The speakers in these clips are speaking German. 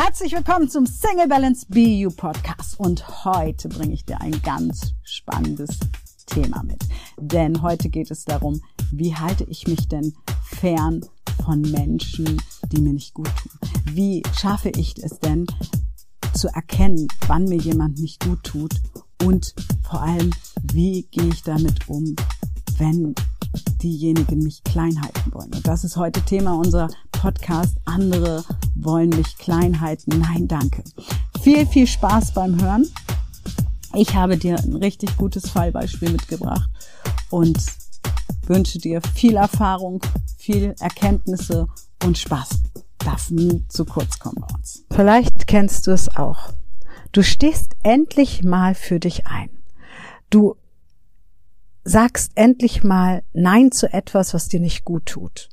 Herzlich willkommen zum Single Balance BU Podcast und heute bringe ich dir ein ganz spannendes Thema mit. Denn heute geht es darum, wie halte ich mich denn fern von Menschen, die mir nicht gut tun? Wie schaffe ich es denn zu erkennen, wann mir jemand nicht gut tut und vor allem, wie gehe ich damit um, wenn diejenigen mich klein halten wollen. Und das ist heute Thema unserer Podcast. Andere wollen mich klein halten. Nein, danke. Viel, viel Spaß beim Hören. Ich habe dir ein richtig gutes Fallbeispiel mitgebracht und wünsche dir viel Erfahrung, viel Erkenntnisse und Spaß. Darf nie zu kurz kommen bei uns. Vielleicht kennst du es auch. Du stehst endlich mal für dich ein. Du sagst endlich mal Nein zu etwas, was dir nicht gut tut.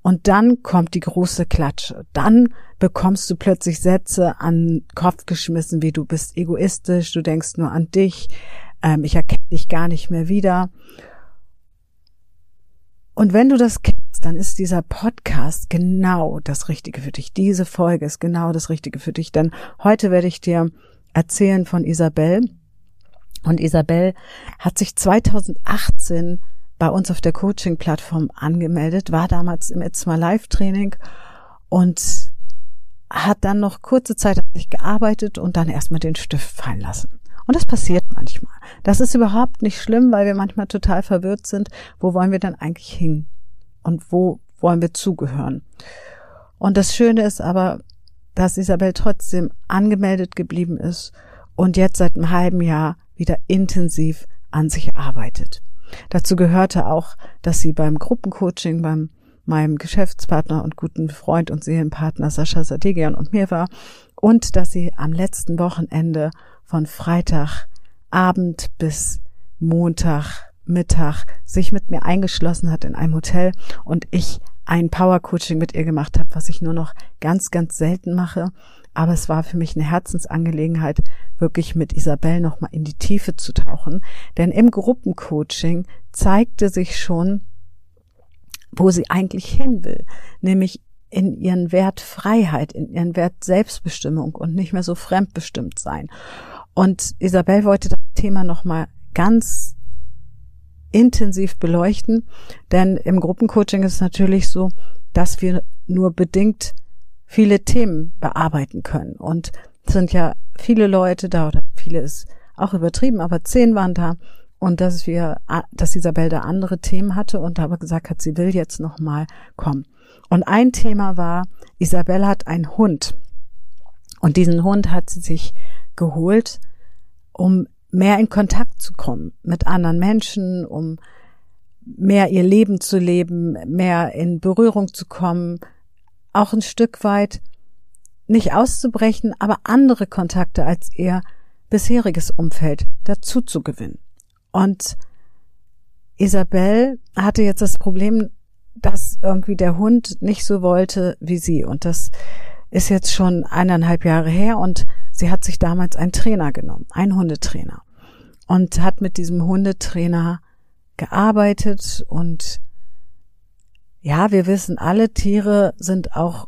Und dann kommt die große Klatsche. Dann bekommst du plötzlich Sätze an den Kopf geschmissen, wie du bist egoistisch, du denkst nur an dich, ähm, ich erkenne dich gar nicht mehr wieder. Und wenn du das kennst, dann ist dieser Podcast genau das Richtige für dich. Diese Folge ist genau das Richtige für dich. Denn heute werde ich dir erzählen von Isabel, und Isabel hat sich 2018 bei uns auf der Coaching-Plattform angemeldet, war damals im It's My Life Training und hat dann noch kurze Zeit an sich gearbeitet und dann erstmal den Stift fallen lassen. Und das passiert manchmal. Das ist überhaupt nicht schlimm, weil wir manchmal total verwirrt sind. Wo wollen wir dann eigentlich hin? Und wo wollen wir zugehören? Und das Schöne ist aber, dass Isabel trotzdem angemeldet geblieben ist und jetzt seit einem halben Jahr wieder intensiv an sich arbeitet. Dazu gehörte auch, dass sie beim Gruppencoaching beim meinem Geschäftspartner und guten Freund und Seelenpartner Sascha Sadegian und mir war und dass sie am letzten Wochenende von Freitagabend bis Montag Mittag sich mit mir eingeschlossen hat in einem Hotel und ich ein Power Coaching mit ihr gemacht habe, was ich nur noch ganz, ganz selten mache. Aber es war für mich eine Herzensangelegenheit, wirklich mit Isabel nochmal in die Tiefe zu tauchen. Denn im Gruppencoaching zeigte sich schon, wo sie eigentlich hin will, nämlich in ihren Wert Freiheit, in ihren Wert Selbstbestimmung und nicht mehr so fremdbestimmt sein. Und Isabel wollte das Thema nochmal ganz intensiv beleuchten, denn im Gruppencoaching ist es natürlich so, dass wir nur bedingt viele Themen bearbeiten können. Und es sind ja viele Leute da, oder viele ist auch übertrieben, aber zehn waren da. Und dass wir, dass Isabel da andere Themen hatte und aber gesagt hat, sie will jetzt nochmal kommen. Und ein Thema war, Isabel hat einen Hund. Und diesen Hund hat sie sich geholt, um mehr in Kontakt zu kommen mit anderen Menschen, um mehr ihr Leben zu leben, mehr in Berührung zu kommen, auch ein Stück weit nicht auszubrechen, aber andere Kontakte als ihr bisheriges Umfeld dazu zu gewinnen. Und Isabel hatte jetzt das Problem, dass irgendwie der Hund nicht so wollte wie sie. Und das ist jetzt schon eineinhalb Jahre her und sie hat sich damals einen Trainer genommen, einen Hundetrainer. Und hat mit diesem Hundetrainer gearbeitet und ja, wir wissen, alle Tiere sind auch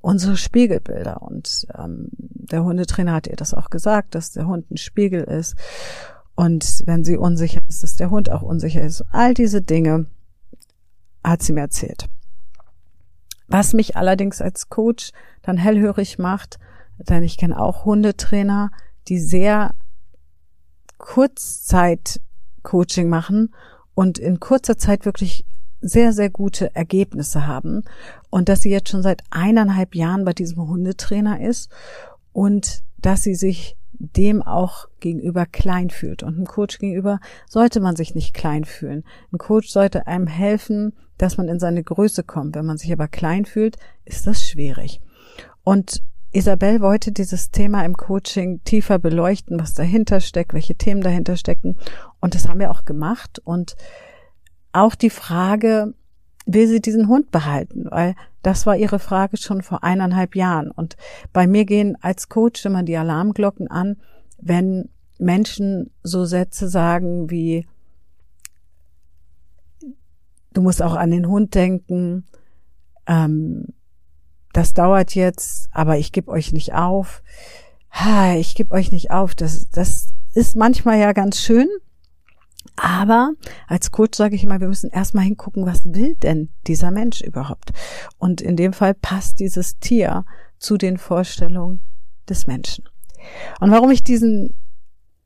unsere Spiegelbilder. Und ähm, der Hundetrainer hat ihr das auch gesagt, dass der Hund ein Spiegel ist. Und wenn sie unsicher ist, dass der Hund auch unsicher ist. All diese Dinge hat sie mir erzählt. Was mich allerdings als Coach dann hellhörig macht, denn ich kenne auch Hundetrainer, die sehr Kurzzeit Coaching machen und in kurzer Zeit wirklich sehr, sehr gute Ergebnisse haben und dass sie jetzt schon seit eineinhalb Jahren bei diesem Hundetrainer ist und dass sie sich dem auch gegenüber klein fühlt. Und ein Coach gegenüber sollte man sich nicht klein fühlen. Ein Coach sollte einem helfen, dass man in seine Größe kommt. Wenn man sich aber klein fühlt, ist das schwierig. Und Isabel wollte dieses Thema im Coaching tiefer beleuchten, was dahinter steckt, welche Themen dahinter stecken. Und das haben wir auch gemacht. Und auch die Frage, will sie diesen Hund behalten? Weil das war ihre Frage schon vor eineinhalb Jahren. Und bei mir gehen als Coach immer die Alarmglocken an, wenn Menschen so Sätze sagen wie, du musst auch an den Hund denken, ähm, das dauert jetzt, aber ich gebe euch nicht auf. Ha, ich gebe euch nicht auf. Das, das ist manchmal ja ganz schön. Aber als Coach sage ich immer, wir müssen erstmal hingucken, was will denn dieser Mensch überhaupt? Und in dem Fall passt dieses Tier zu den Vorstellungen des Menschen. Und warum ich diesen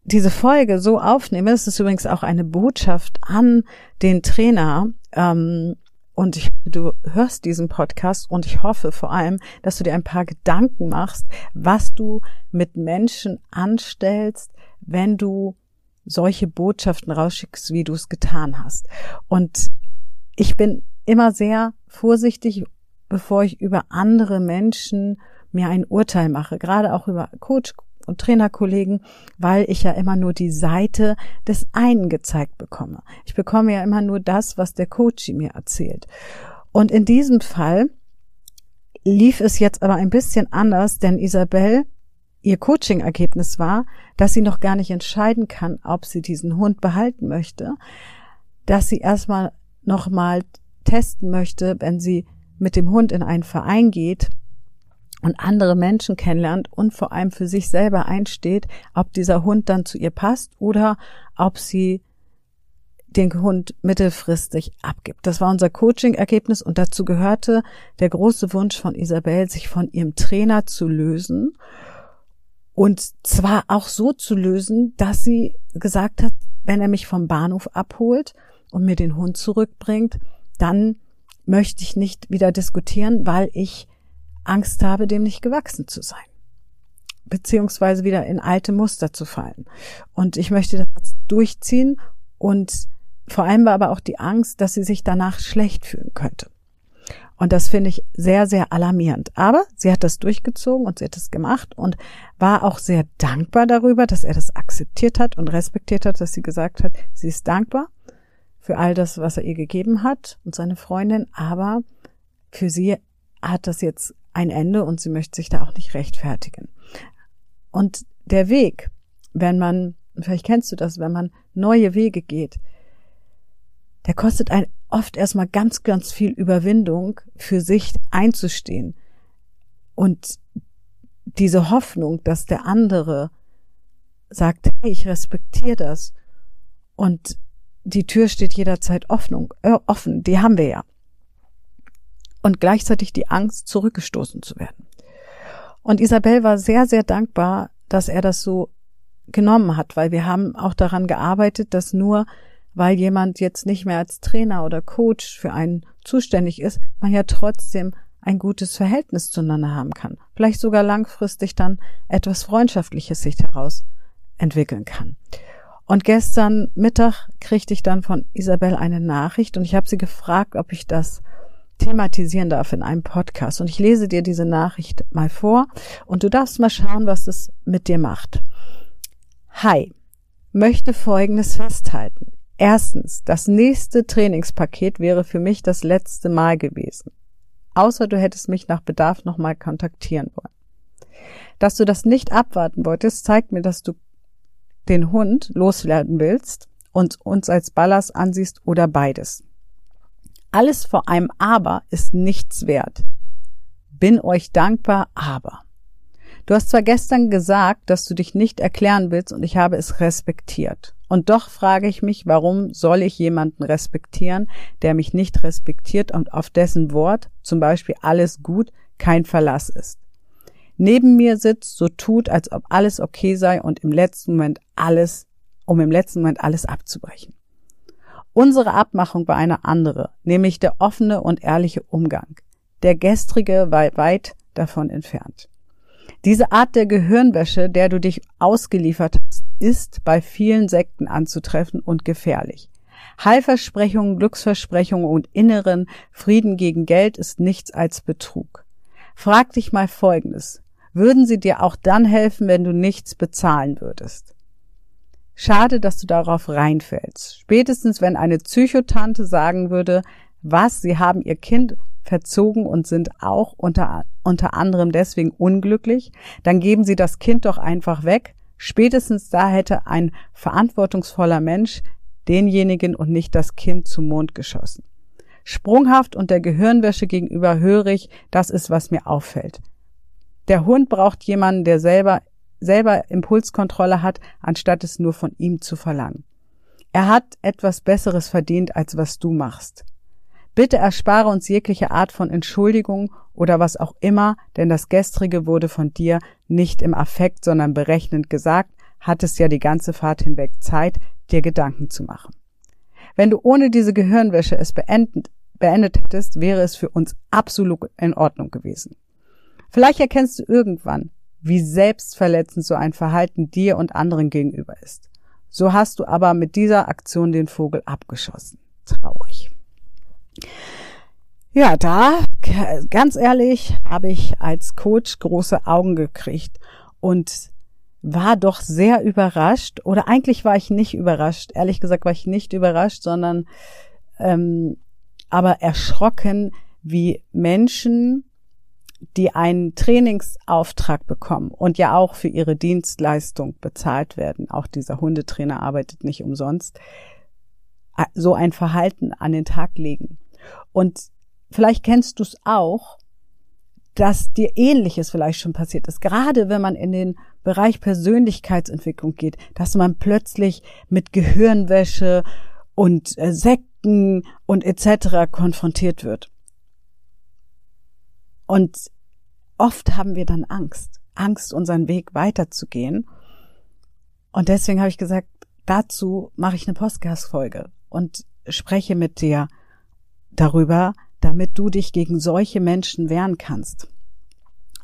diese Folge so aufnehme, das ist übrigens auch eine Botschaft an den Trainer. Ähm, und ich, du hörst diesen Podcast und ich hoffe vor allem, dass du dir ein paar Gedanken machst, was du mit Menschen anstellst, wenn du solche Botschaften rausschickst, wie du es getan hast. Und ich bin immer sehr vorsichtig, bevor ich über andere Menschen mir ein Urteil mache, gerade auch über Coach und Trainerkollegen, weil ich ja immer nur die Seite des einen gezeigt bekomme. Ich bekomme ja immer nur das, was der Coach mir erzählt. Und in diesem Fall lief es jetzt aber ein bisschen anders, denn Isabel, ihr Coaching-Ergebnis war, dass sie noch gar nicht entscheiden kann, ob sie diesen Hund behalten möchte, dass sie erstmal nochmal testen möchte, wenn sie mit dem Hund in einen Verein geht, und andere Menschen kennenlernt und vor allem für sich selber einsteht, ob dieser Hund dann zu ihr passt oder ob sie den Hund mittelfristig abgibt. Das war unser Coaching-Ergebnis und dazu gehörte der große Wunsch von Isabel, sich von ihrem Trainer zu lösen und zwar auch so zu lösen, dass sie gesagt hat, wenn er mich vom Bahnhof abholt und mir den Hund zurückbringt, dann möchte ich nicht wieder diskutieren, weil ich Angst habe, dem nicht gewachsen zu sein beziehungsweise wieder in alte Muster zu fallen. Und ich möchte das durchziehen und vor allem war aber auch die Angst, dass sie sich danach schlecht fühlen könnte. Und das finde ich sehr, sehr alarmierend. Aber sie hat das durchgezogen und sie hat es gemacht und war auch sehr dankbar darüber, dass er das akzeptiert hat und respektiert hat, dass sie gesagt hat, sie ist dankbar für all das, was er ihr gegeben hat und seine Freundin. Aber für sie hat das jetzt ein Ende und sie möchte sich da auch nicht rechtfertigen. Und der Weg, wenn man, vielleicht kennst du das, wenn man neue Wege geht, der kostet ein oft erstmal ganz, ganz viel Überwindung, für sich einzustehen. Und diese Hoffnung, dass der andere sagt, hey, ich respektiere das und die Tür steht jederzeit offen, äh, offen, die haben wir ja und gleichzeitig die Angst, zurückgestoßen zu werden. Und Isabel war sehr, sehr dankbar, dass er das so genommen hat, weil wir haben auch daran gearbeitet, dass nur weil jemand jetzt nicht mehr als Trainer oder Coach für einen zuständig ist, man ja trotzdem ein gutes Verhältnis zueinander haben kann. Vielleicht sogar langfristig dann etwas Freundschaftliches sich daraus entwickeln kann. Und gestern Mittag kriegte ich dann von Isabel eine Nachricht und ich habe sie gefragt, ob ich das thematisieren darf in einem Podcast. Und ich lese dir diese Nachricht mal vor und du darfst mal schauen, was es mit dir macht. Hi, möchte Folgendes festhalten. Erstens, das nächste Trainingspaket wäre für mich das letzte Mal gewesen. Außer du hättest mich nach Bedarf nochmal kontaktieren wollen. Dass du das nicht abwarten wolltest, zeigt mir, dass du den Hund loswerden willst und uns als Ballast ansiehst oder beides. Alles vor einem Aber ist nichts wert. Bin euch dankbar, aber. Du hast zwar gestern gesagt, dass du dich nicht erklären willst und ich habe es respektiert. Und doch frage ich mich, warum soll ich jemanden respektieren, der mich nicht respektiert und auf dessen Wort, zum Beispiel alles gut, kein Verlass ist. Neben mir sitzt, so tut, als ob alles okay sei und im letzten Moment alles, um im letzten Moment alles abzubrechen. Unsere Abmachung war eine andere, nämlich der offene und ehrliche Umgang. Der gestrige war weit davon entfernt. Diese Art der Gehirnwäsche, der du dich ausgeliefert hast, ist bei vielen Sekten anzutreffen und gefährlich. Heilversprechungen, Glücksversprechungen und inneren Frieden gegen Geld ist nichts als Betrug. Frag dich mal Folgendes. Würden sie dir auch dann helfen, wenn du nichts bezahlen würdest? Schade, dass du darauf reinfällst. Spätestens, wenn eine Psychotante sagen würde, was, sie haben ihr Kind verzogen und sind auch unter, unter anderem deswegen unglücklich, dann geben sie das Kind doch einfach weg. Spätestens da hätte ein verantwortungsvoller Mensch denjenigen und nicht das Kind zum Mond geschossen. Sprunghaft und der Gehirnwäsche gegenüber hörig, das ist, was mir auffällt. Der Hund braucht jemanden, der selber, selber Impulskontrolle hat, anstatt es nur von ihm zu verlangen. Er hat etwas Besseres verdient, als was du machst. Bitte erspare uns jegliche Art von Entschuldigung oder was auch immer, denn das Gestrige wurde von dir nicht im Affekt, sondern berechnend gesagt, hattest ja die ganze Fahrt hinweg Zeit, dir Gedanken zu machen. Wenn du ohne diese Gehirnwäsche es beendet, beendet hättest, wäre es für uns absolut in Ordnung gewesen. Vielleicht erkennst du irgendwann, wie selbstverletzend so ein Verhalten dir und anderen gegenüber ist. So hast du aber mit dieser Aktion den Vogel abgeschossen. Traurig. Ja, da, ganz ehrlich, habe ich als Coach große Augen gekriegt und war doch sehr überrascht. Oder eigentlich war ich nicht überrascht. Ehrlich gesagt war ich nicht überrascht, sondern ähm, aber erschrocken, wie Menschen, die einen Trainingsauftrag bekommen und ja auch für ihre Dienstleistung bezahlt werden, auch dieser Hundetrainer arbeitet nicht umsonst, so ein Verhalten an den Tag legen. Und vielleicht kennst du es auch, dass dir ähnliches vielleicht schon passiert ist, gerade wenn man in den Bereich Persönlichkeitsentwicklung geht, dass man plötzlich mit Gehirnwäsche und äh, Sekten und etc. konfrontiert wird. Und oft haben wir dann Angst, Angst, unseren Weg weiterzugehen. Und deswegen habe ich gesagt, dazu mache ich eine Podcast-Folge und spreche mit dir darüber, damit du dich gegen solche Menschen wehren kannst.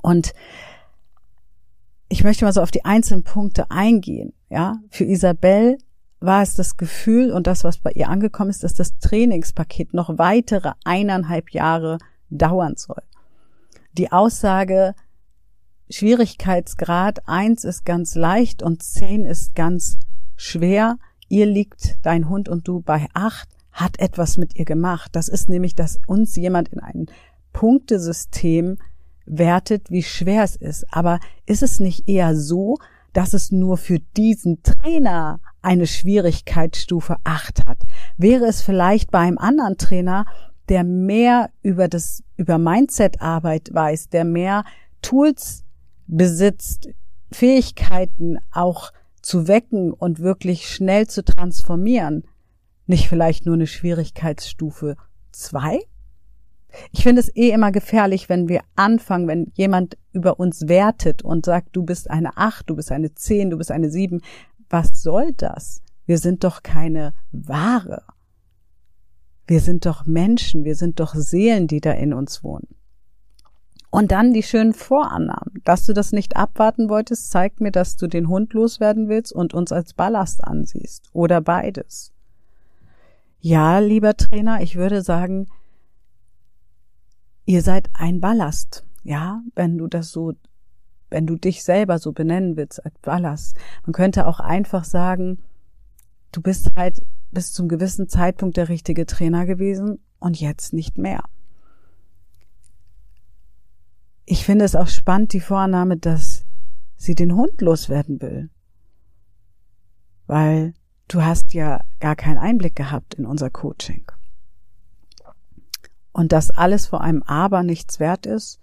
Und ich möchte mal so auf die einzelnen Punkte eingehen. Ja, für Isabel war es das Gefühl und das, was bei ihr angekommen ist, dass das Trainingspaket noch weitere eineinhalb Jahre dauern soll. Die Aussage, Schwierigkeitsgrad eins ist ganz leicht und zehn ist ganz schwer. Ihr liegt dein Hund und du bei acht hat etwas mit ihr gemacht. Das ist nämlich, dass uns jemand in ein Punktesystem wertet, wie schwer es ist. Aber ist es nicht eher so, dass es nur für diesen Trainer eine Schwierigkeitsstufe acht hat? Wäre es vielleicht bei einem anderen Trainer, der mehr über das, über Mindset-Arbeit weiß, der mehr Tools besitzt, Fähigkeiten auch zu wecken und wirklich schnell zu transformieren, nicht vielleicht nur eine Schwierigkeitsstufe zwei? Ich finde es eh immer gefährlich, wenn wir anfangen, wenn jemand über uns wertet und sagt, du bist eine acht, du bist eine zehn, du bist eine sieben. Was soll das? Wir sind doch keine Ware. Wir sind doch Menschen, wir sind doch Seelen, die da in uns wohnen. Und dann die schönen Vorannahmen. Dass du das nicht abwarten wolltest, zeigt mir, dass du den Hund loswerden willst und uns als Ballast ansiehst. Oder beides. Ja, lieber Trainer, ich würde sagen, ihr seid ein Ballast. Ja, wenn du das so, wenn du dich selber so benennen willst als Ballast. Man könnte auch einfach sagen, du bist halt bis zum gewissen Zeitpunkt der richtige Trainer gewesen und jetzt nicht mehr. Ich finde es auch spannend, die Vorannahme, dass sie den Hund loswerden will. Weil du hast ja gar keinen Einblick gehabt in unser Coaching. Und dass alles vor einem Aber nichts wert ist,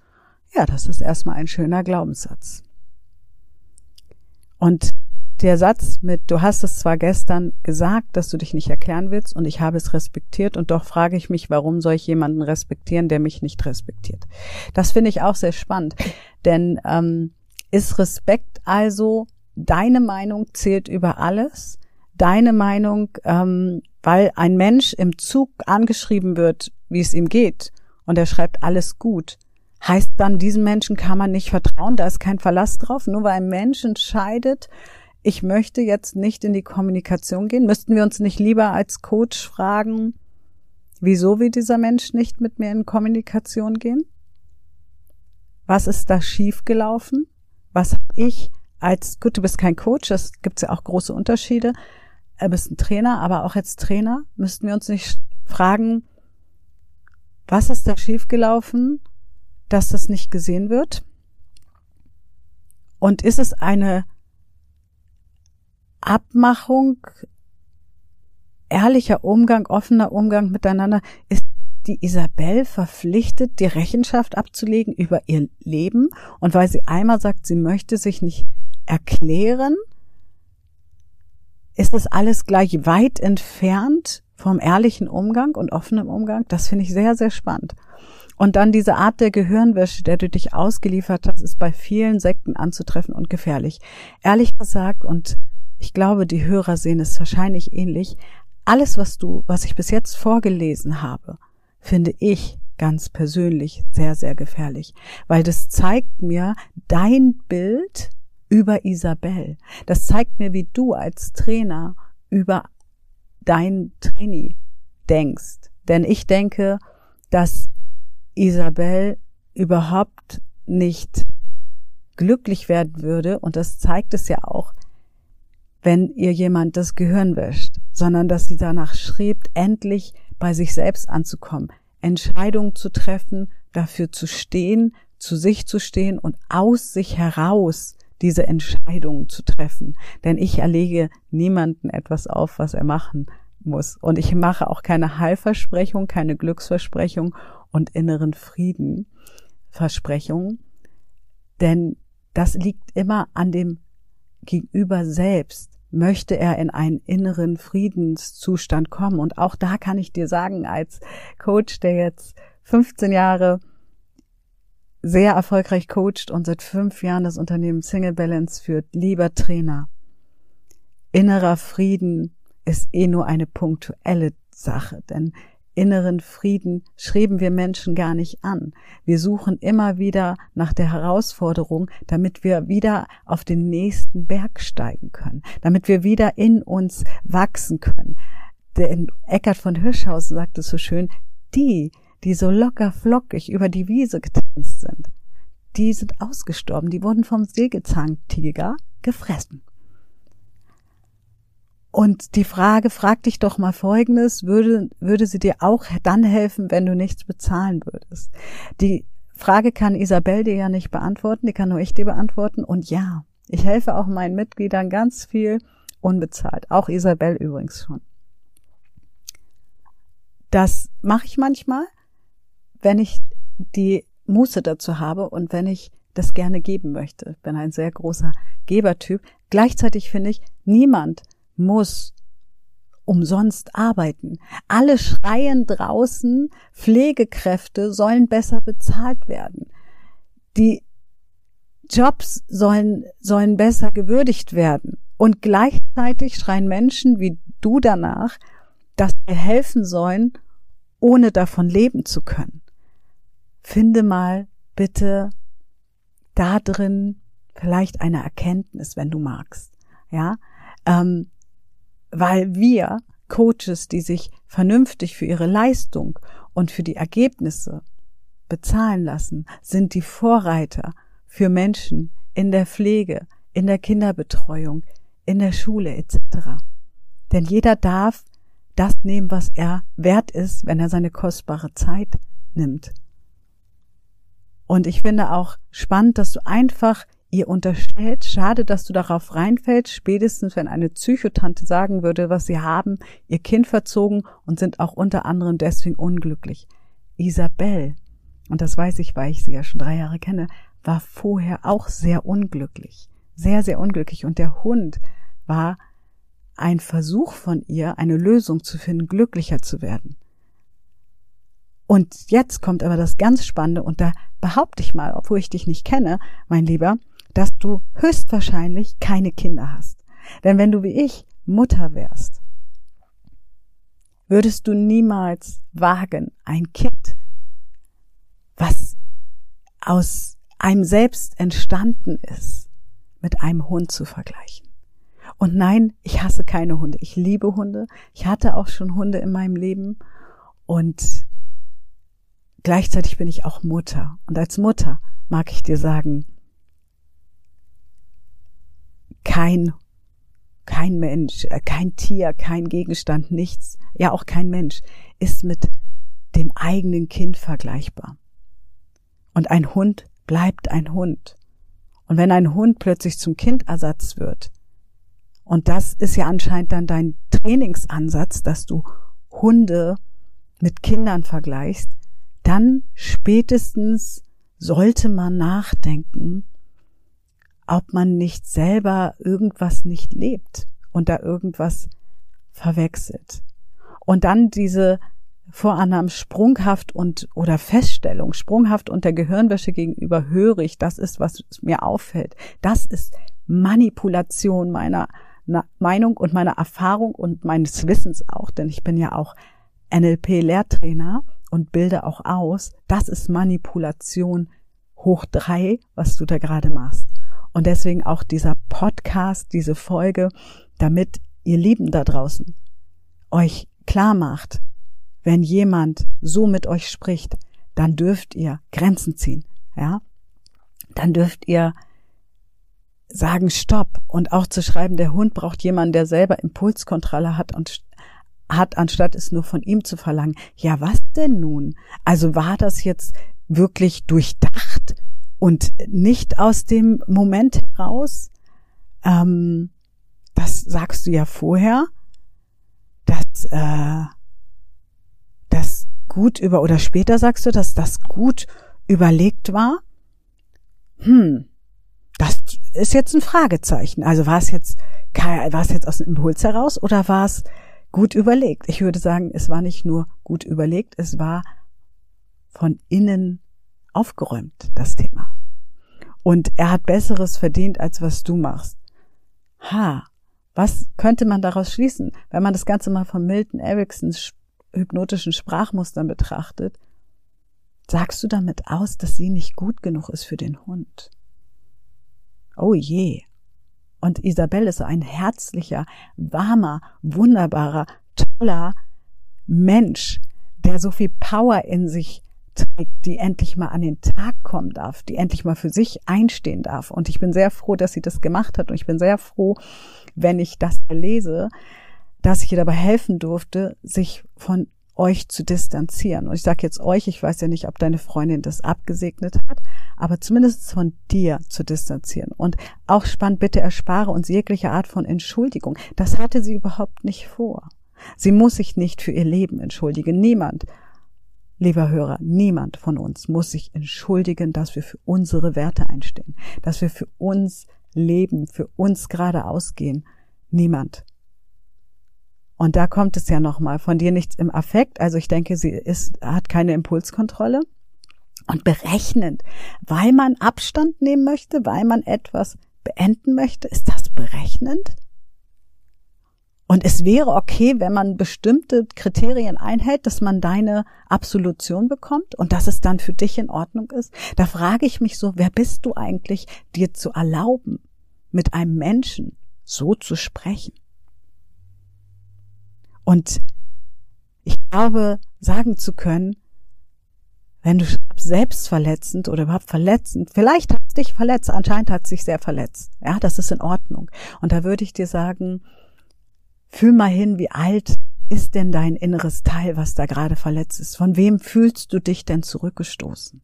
ja, das ist erstmal ein schöner Glaubenssatz. Und der Satz mit, du hast es zwar gestern gesagt, dass du dich nicht erklären willst und ich habe es respektiert und doch frage ich mich, warum soll ich jemanden respektieren, der mich nicht respektiert? Das finde ich auch sehr spannend, denn ähm, ist Respekt also deine Meinung zählt über alles? Deine Meinung, ähm, weil ein Mensch im Zug angeschrieben wird, wie es ihm geht, und er schreibt alles gut, heißt dann, diesem Menschen kann man nicht vertrauen, da ist kein Verlass drauf, nur weil ein Mensch entscheidet, ich möchte jetzt nicht in die Kommunikation gehen, müssten wir uns nicht lieber als Coach fragen, wieso will dieser Mensch nicht mit mir in Kommunikation gehen? Was ist da schiefgelaufen? Was habe ich als, gut, du bist kein Coach, das gibt ja auch große Unterschiede, er bist ein Trainer, aber auch als Trainer müssten wir uns nicht fragen, was ist da schiefgelaufen, dass das nicht gesehen wird? Und ist es eine Abmachung, ehrlicher Umgang, offener Umgang miteinander? Ist ist die Isabel verpflichtet, die Rechenschaft abzulegen über ihr Leben. Und weil sie einmal sagt, sie möchte sich nicht erklären, ist das alles gleich weit entfernt vom ehrlichen Umgang und offenen Umgang. Das finde ich sehr, sehr spannend. Und dann diese Art der Gehirnwäsche, der du dich ausgeliefert hast, ist bei vielen Sekten anzutreffen und gefährlich. Ehrlich gesagt, und ich glaube, die Hörer sehen es wahrscheinlich ähnlich, alles, was du, was ich bis jetzt vorgelesen habe, finde ich ganz persönlich sehr, sehr gefährlich, weil das zeigt mir dein Bild über Isabel. Das zeigt mir, wie du als Trainer über dein Trainee denkst. Denn ich denke, dass Isabel überhaupt nicht glücklich werden würde, und das zeigt es ja auch, wenn ihr jemand das Gehirn wäscht, sondern dass sie danach strebt, endlich bei sich selbst anzukommen, Entscheidungen zu treffen, dafür zu stehen, zu sich zu stehen und aus sich heraus diese Entscheidungen zu treffen. Denn ich erlege niemanden etwas auf, was er machen muss. Und ich mache auch keine Heilversprechung, keine Glücksversprechung und inneren Frieden Versprechung. Denn das liegt immer an dem Gegenüber selbst. Möchte er in einen inneren Friedenszustand kommen? Und auch da kann ich dir sagen, als Coach, der jetzt 15 Jahre sehr erfolgreich coacht und seit fünf Jahren das Unternehmen Single Balance führt, lieber Trainer, innerer Frieden ist eh nur eine punktuelle Sache, denn inneren Frieden schreiben wir Menschen gar nicht an. Wir suchen immer wieder nach der Herausforderung, damit wir wieder auf den nächsten Berg steigen können, damit wir wieder in uns wachsen können. Denn Eckhard von Hirschhausen sagt es so schön, die, die so locker flockig über die Wiese getanzt sind, die sind ausgestorben, die wurden vom Sägezahntiger gefressen. Und die Frage, frag dich doch mal Folgendes, würde, würde sie dir auch dann helfen, wenn du nichts bezahlen würdest? Die Frage kann Isabel dir ja nicht beantworten, die kann nur ich dir beantworten. Und ja, ich helfe auch meinen Mitgliedern ganz viel unbezahlt. Auch Isabel übrigens schon. Das mache ich manchmal, wenn ich die Muße dazu habe und wenn ich das gerne geben möchte. Ich bin ein sehr großer Gebertyp. Gleichzeitig finde ich, niemand muss umsonst arbeiten. Alle schreien draußen, Pflegekräfte sollen besser bezahlt werden. Die Jobs sollen, sollen besser gewürdigt werden. Und gleichzeitig schreien Menschen wie du danach, dass wir helfen sollen, ohne davon leben zu können. Finde mal bitte da drin vielleicht eine Erkenntnis, wenn du magst. Ja, ähm, weil wir Coaches, die sich vernünftig für ihre Leistung und für die Ergebnisse bezahlen lassen, sind die Vorreiter für Menschen in der Pflege, in der Kinderbetreuung, in der Schule etc. Denn jeder darf das nehmen, was er wert ist, wenn er seine kostbare Zeit nimmt. Und ich finde auch spannend, dass du einfach ihr unterstellt, schade, dass du darauf reinfällst, spätestens wenn eine Psychotante sagen würde, was sie haben, ihr Kind verzogen und sind auch unter anderem deswegen unglücklich. Isabel, und das weiß ich, weil ich sie ja schon drei Jahre kenne, war vorher auch sehr unglücklich. Sehr, sehr unglücklich. Und der Hund war ein Versuch von ihr, eine Lösung zu finden, glücklicher zu werden. Und jetzt kommt aber das ganz Spannende, und da behaupte ich mal, obwohl ich dich nicht kenne, mein Lieber, dass du höchstwahrscheinlich keine Kinder hast. Denn wenn du wie ich Mutter wärst, würdest du niemals wagen, ein Kind, was aus einem selbst entstanden ist, mit einem Hund zu vergleichen. Und nein, ich hasse keine Hunde. Ich liebe Hunde. Ich hatte auch schon Hunde in meinem Leben. Und gleichzeitig bin ich auch Mutter. Und als Mutter mag ich dir sagen, kein, kein Mensch, äh, kein Tier, kein Gegenstand, nichts, ja auch kein Mensch ist mit dem eigenen Kind vergleichbar. Und ein Hund bleibt ein Hund. Und wenn ein Hund plötzlich zum Kindersatz wird, und das ist ja anscheinend dann dein Trainingsansatz, dass du Hunde mit Kindern vergleichst, dann spätestens sollte man nachdenken, ob man nicht selber irgendwas nicht lebt und da irgendwas verwechselt. Und dann diese Vorannahmen sprunghaft und oder Feststellung sprunghaft unter Gehirnwäsche gegenüber höre ich, das ist, was mir auffällt. Das ist Manipulation meiner Meinung und meiner Erfahrung und meines Wissens auch, denn ich bin ja auch NLP-Lehrtrainer und bilde auch aus. Das ist Manipulation hoch drei, was du da gerade machst. Und deswegen auch dieser Podcast, diese Folge, damit ihr Lieben da draußen euch klar macht, wenn jemand so mit euch spricht, dann dürft ihr Grenzen ziehen, ja? Dann dürft ihr sagen Stopp und auch zu schreiben, der Hund braucht jemanden, der selber Impulskontrolle hat und hat, anstatt es nur von ihm zu verlangen. Ja, was denn nun? Also war das jetzt wirklich durchdacht und nicht aus dem Moment heraus? Ähm, das sagst du ja vorher, dass äh, das gut über oder später sagst du, dass das gut überlegt war. Hm, das ist jetzt ein Fragezeichen. Also war es jetzt war es jetzt aus dem Impuls heraus oder war es gut überlegt? Ich würde sagen, es war nicht nur gut überlegt, es war von innen aufgeräumt, das Thema. Und er hat Besseres verdient, als was du machst. Ha, was könnte man daraus schließen, wenn man das Ganze mal von Milton Ericksons hypnotischen Sprachmustern betrachtet? Sagst du damit aus, dass sie nicht gut genug ist für den Hund? Oh je. Und Isabelle ist so ein herzlicher, warmer, wunderbarer, toller Mensch, der so viel Power in sich trägt, die endlich mal an den Tag kommen darf, die endlich mal für sich einstehen darf. Und ich bin sehr froh, dass sie das gemacht hat. Und ich bin sehr froh, wenn ich das lese, dass ich ihr dabei helfen durfte, sich von euch zu distanzieren. Und ich sage jetzt euch, ich weiß ja nicht, ob deine Freundin das abgesegnet hat, aber zumindest von dir zu distanzieren. Und auch spannend, bitte erspare uns jegliche Art von Entschuldigung. Das hatte sie überhaupt nicht vor. Sie muss sich nicht für ihr Leben entschuldigen. Niemand, lieber Hörer, niemand von uns muss sich entschuldigen, dass wir für unsere Werte einstehen, dass wir für uns leben, für uns gerade ausgehen. Niemand. Und da kommt es ja nochmal von dir nichts im Affekt. Also ich denke, sie ist, hat keine Impulskontrolle und berechnend, weil man Abstand nehmen möchte, weil man etwas beenden möchte, ist das berechnend? Und es wäre okay, wenn man bestimmte Kriterien einhält, dass man deine Absolution bekommt und dass es dann für dich in Ordnung ist. Da frage ich mich so, wer bist du eigentlich, dir zu erlauben, mit einem Menschen so zu sprechen? Und ich glaube, sagen zu können, wenn du selbstverletzend oder überhaupt verletzend, vielleicht hat es dich verletzt, anscheinend hat es sich sehr verletzt. Ja, das ist in Ordnung. Und da würde ich dir sagen, fühl mal hin, wie alt ist denn dein inneres Teil, was da gerade verletzt ist? Von wem fühlst du dich denn zurückgestoßen?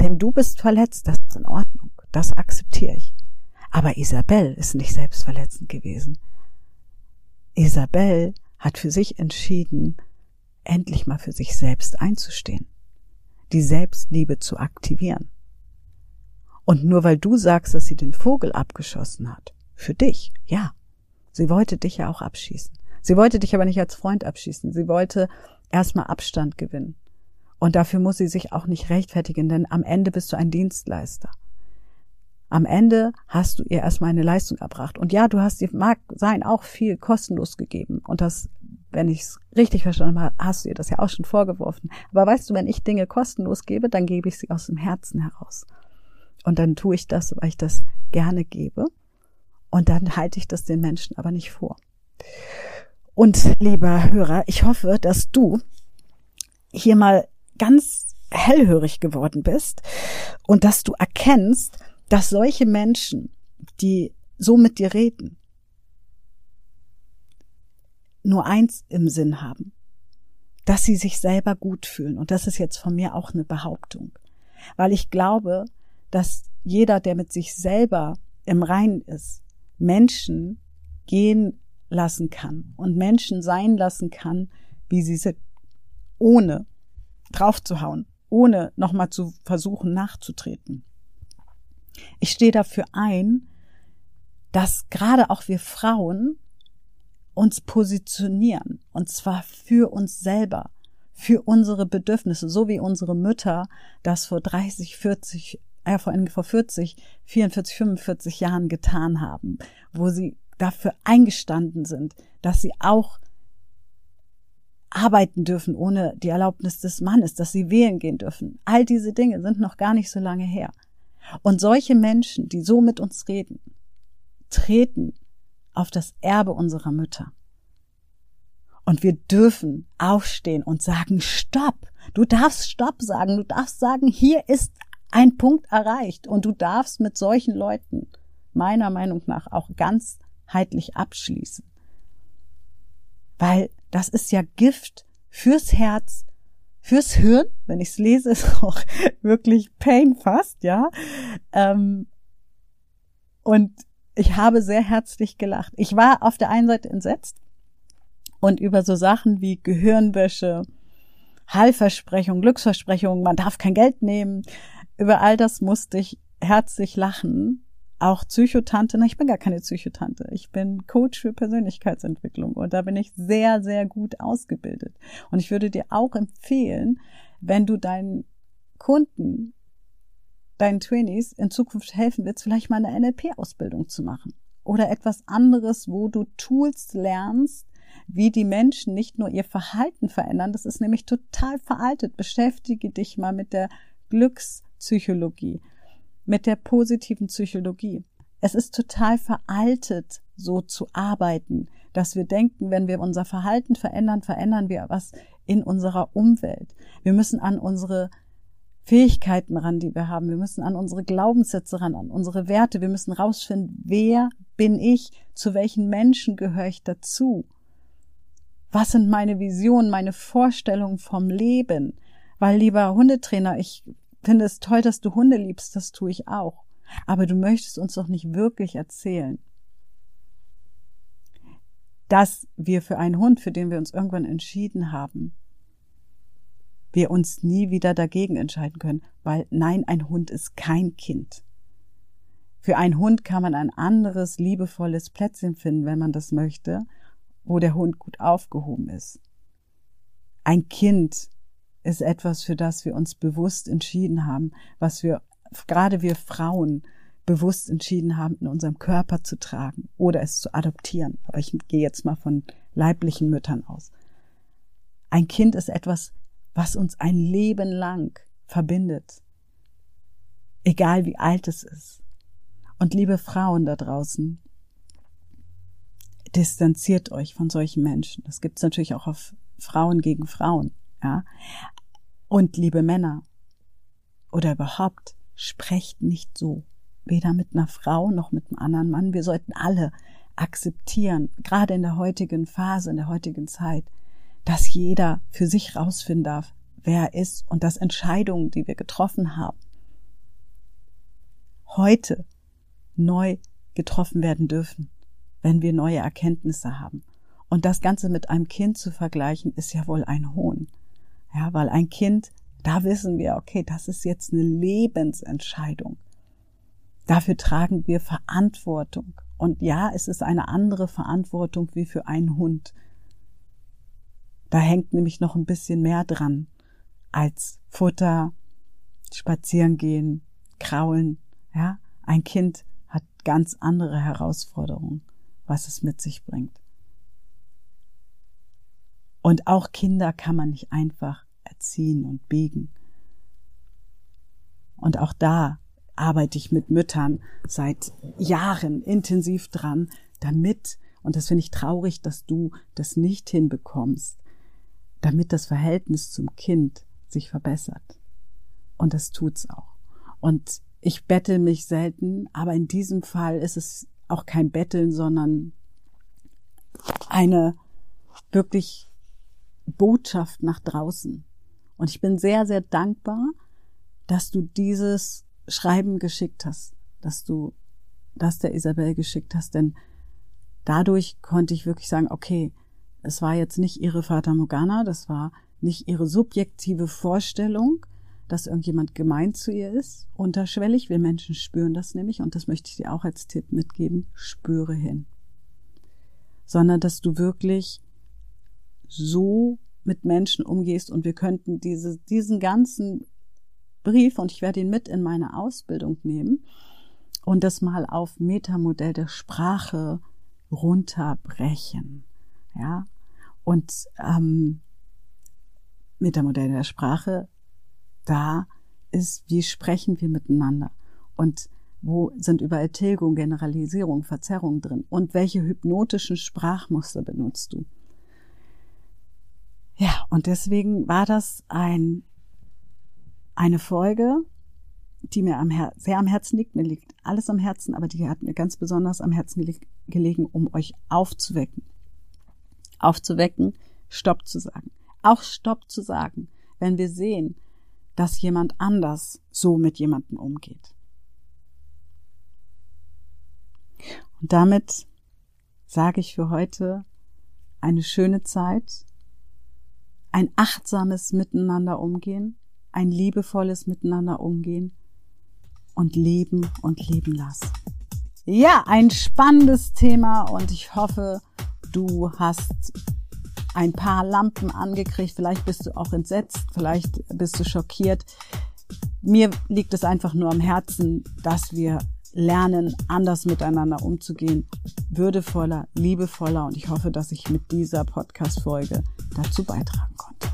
Denn du bist verletzt, das ist in Ordnung. Das akzeptiere ich. Aber Isabel ist nicht selbstverletzend gewesen. Isabel hat für sich entschieden, endlich mal für sich selbst einzustehen, die Selbstliebe zu aktivieren. Und nur weil du sagst, dass sie den Vogel abgeschossen hat, für dich, ja, sie wollte dich ja auch abschießen. Sie wollte dich aber nicht als Freund abschießen, sie wollte erstmal Abstand gewinnen. Und dafür muss sie sich auch nicht rechtfertigen, denn am Ende bist du ein Dienstleister. Am Ende hast du ihr erstmal eine Leistung erbracht. Und ja, du hast ihr, mag sein, auch viel kostenlos gegeben. Und das wenn ich es richtig verstanden habe, hast du ihr das ja auch schon vorgeworfen. Aber weißt du, wenn ich Dinge kostenlos gebe, dann gebe ich sie aus dem Herzen heraus. Und dann tue ich das, weil ich das gerne gebe. Und dann halte ich das den Menschen aber nicht vor. Und lieber Hörer, ich hoffe, dass du hier mal ganz hellhörig geworden bist und dass du erkennst, dass solche Menschen, die so mit dir reden, nur eins im Sinn haben, dass sie sich selber gut fühlen. Und das ist jetzt von mir auch eine Behauptung, weil ich glaube, dass jeder, der mit sich selber im Reinen ist, Menschen gehen lassen kann und Menschen sein lassen kann, wie sie sind, ohne draufzuhauen, ohne nochmal zu versuchen nachzutreten. Ich stehe dafür ein, dass gerade auch wir Frauen uns positionieren und zwar für uns selber, für unsere Bedürfnisse, so wie unsere Mütter das vor 30, 40, äh, vor, vor 40, 44, 45 Jahren getan haben, wo sie dafür eingestanden sind, dass sie auch arbeiten dürfen ohne die Erlaubnis des Mannes, dass sie wählen gehen dürfen. All diese Dinge sind noch gar nicht so lange her. Und solche Menschen, die so mit uns reden, treten auf das Erbe unserer Mütter. Und wir dürfen aufstehen und sagen, stopp. Du darfst stopp sagen. Du darfst sagen, hier ist ein Punkt erreicht. Und du darfst mit solchen Leuten meiner Meinung nach auch ganzheitlich abschließen. Weil das ist ja Gift fürs Herz, fürs Hirn. Wenn ich es lese, ist auch wirklich Pain fast, ja. Ähm, und ich habe sehr herzlich gelacht. Ich war auf der einen Seite entsetzt, und über so Sachen wie Gehirnwäsche, Heilversprechung, Glücksversprechung, man darf kein Geld nehmen. Über all das musste ich herzlich lachen. Auch Psychotante, na, ich bin gar keine Psychotante. Ich bin Coach für Persönlichkeitsentwicklung und da bin ich sehr, sehr gut ausgebildet. Und ich würde dir auch empfehlen, wenn du deinen Kunden, deinen Trainees in Zukunft helfen willst, vielleicht mal eine NLP-Ausbildung zu machen oder etwas anderes, wo du Tools lernst, wie die Menschen nicht nur ihr Verhalten verändern, das ist nämlich total veraltet. Beschäftige dich mal mit der Glückspsychologie, mit der positiven Psychologie. Es ist total veraltet, so zu arbeiten, dass wir denken, wenn wir unser Verhalten verändern, verändern wir was in unserer Umwelt. Wir müssen an unsere Fähigkeiten ran, die wir haben. Wir müssen an unsere Glaubenssätze ran, an unsere Werte. Wir müssen rausfinden, wer bin ich, zu welchen Menschen gehöre ich dazu. Was sind meine Visionen, meine Vorstellungen vom Leben? Weil, lieber Hundetrainer, ich finde es toll, dass du Hunde liebst, das tue ich auch. Aber du möchtest uns doch nicht wirklich erzählen, dass wir für einen Hund, für den wir uns irgendwann entschieden haben, wir uns nie wieder dagegen entscheiden können, weil nein, ein Hund ist kein Kind. Für einen Hund kann man ein anderes, liebevolles Plätzchen finden, wenn man das möchte, wo der Hund gut aufgehoben ist. Ein Kind ist etwas, für das wir uns bewusst entschieden haben, was wir, gerade wir Frauen, bewusst entschieden haben, in unserem Körper zu tragen oder es zu adoptieren. Aber ich gehe jetzt mal von leiblichen Müttern aus. Ein Kind ist etwas, was uns ein Leben lang verbindet. Egal wie alt es ist. Und liebe Frauen da draußen, distanziert euch von solchen Menschen. Das gibt es natürlich auch auf Frauen gegen Frauen, ja. Und liebe Männer oder überhaupt, sprecht nicht so. Weder mit einer Frau noch mit einem anderen Mann. Wir sollten alle akzeptieren, gerade in der heutigen Phase, in der heutigen Zeit, dass jeder für sich rausfinden darf, wer er ist und dass Entscheidungen, die wir getroffen haben, heute neu getroffen werden dürfen wenn wir neue Erkenntnisse haben. Und das Ganze mit einem Kind zu vergleichen, ist ja wohl ein Hohn. Ja, weil ein Kind, da wissen wir, okay, das ist jetzt eine Lebensentscheidung. Dafür tragen wir Verantwortung. Und ja, es ist eine andere Verantwortung wie für einen Hund. Da hängt nämlich noch ein bisschen mehr dran als Futter, spazieren gehen, kraulen. Ja, ein Kind hat ganz andere Herausforderungen was es mit sich bringt. Und auch Kinder kann man nicht einfach erziehen und biegen. Und auch da arbeite ich mit Müttern seit Jahren intensiv dran, damit, und das finde ich traurig, dass du das nicht hinbekommst, damit das Verhältnis zum Kind sich verbessert. Und das tut's auch. Und ich bette mich selten, aber in diesem Fall ist es auch kein Betteln, sondern eine wirklich Botschaft nach draußen. Und ich bin sehr, sehr dankbar, dass du dieses Schreiben geschickt hast, dass du das der Isabel geschickt hast, denn dadurch konnte ich wirklich sagen, okay, es war jetzt nicht ihre Fata Morgana, das war nicht ihre subjektive Vorstellung, dass irgendjemand gemein zu ihr ist. Unterschwellig, wir Menschen spüren das nämlich, und das möchte ich dir auch als Tipp mitgeben, spüre hin. Sondern dass du wirklich so mit Menschen umgehst und wir könnten diese, diesen ganzen Brief, und ich werde ihn mit in meine Ausbildung nehmen, und das mal auf Metamodell der Sprache runterbrechen. Ja, und ähm, Metamodell der Sprache, da ist, wie sprechen wir miteinander und wo sind überall Tilgung, Generalisierung, Verzerrung drin und welche hypnotischen Sprachmuster benutzt du. Ja, und deswegen war das ein, eine Folge, die mir am Her sehr am Herzen liegt. Mir liegt alles am Herzen, aber die hat mir ganz besonders am Herzen gelegen, um euch aufzuwecken. Aufzuwecken, Stopp zu sagen. Auch Stopp zu sagen, wenn wir sehen, dass jemand anders so mit jemandem umgeht. Und damit sage ich für heute eine schöne Zeit, ein achtsames Miteinander umgehen, ein liebevolles Miteinander umgehen und leben und leben lassen. Ja, ein spannendes Thema und ich hoffe, du hast ein paar Lampen angekriegt, vielleicht bist du auch entsetzt, vielleicht bist du schockiert. Mir liegt es einfach nur am Herzen, dass wir lernen, anders miteinander umzugehen, würdevoller, liebevoller und ich hoffe, dass ich mit dieser Podcast-Folge dazu beitragen konnte.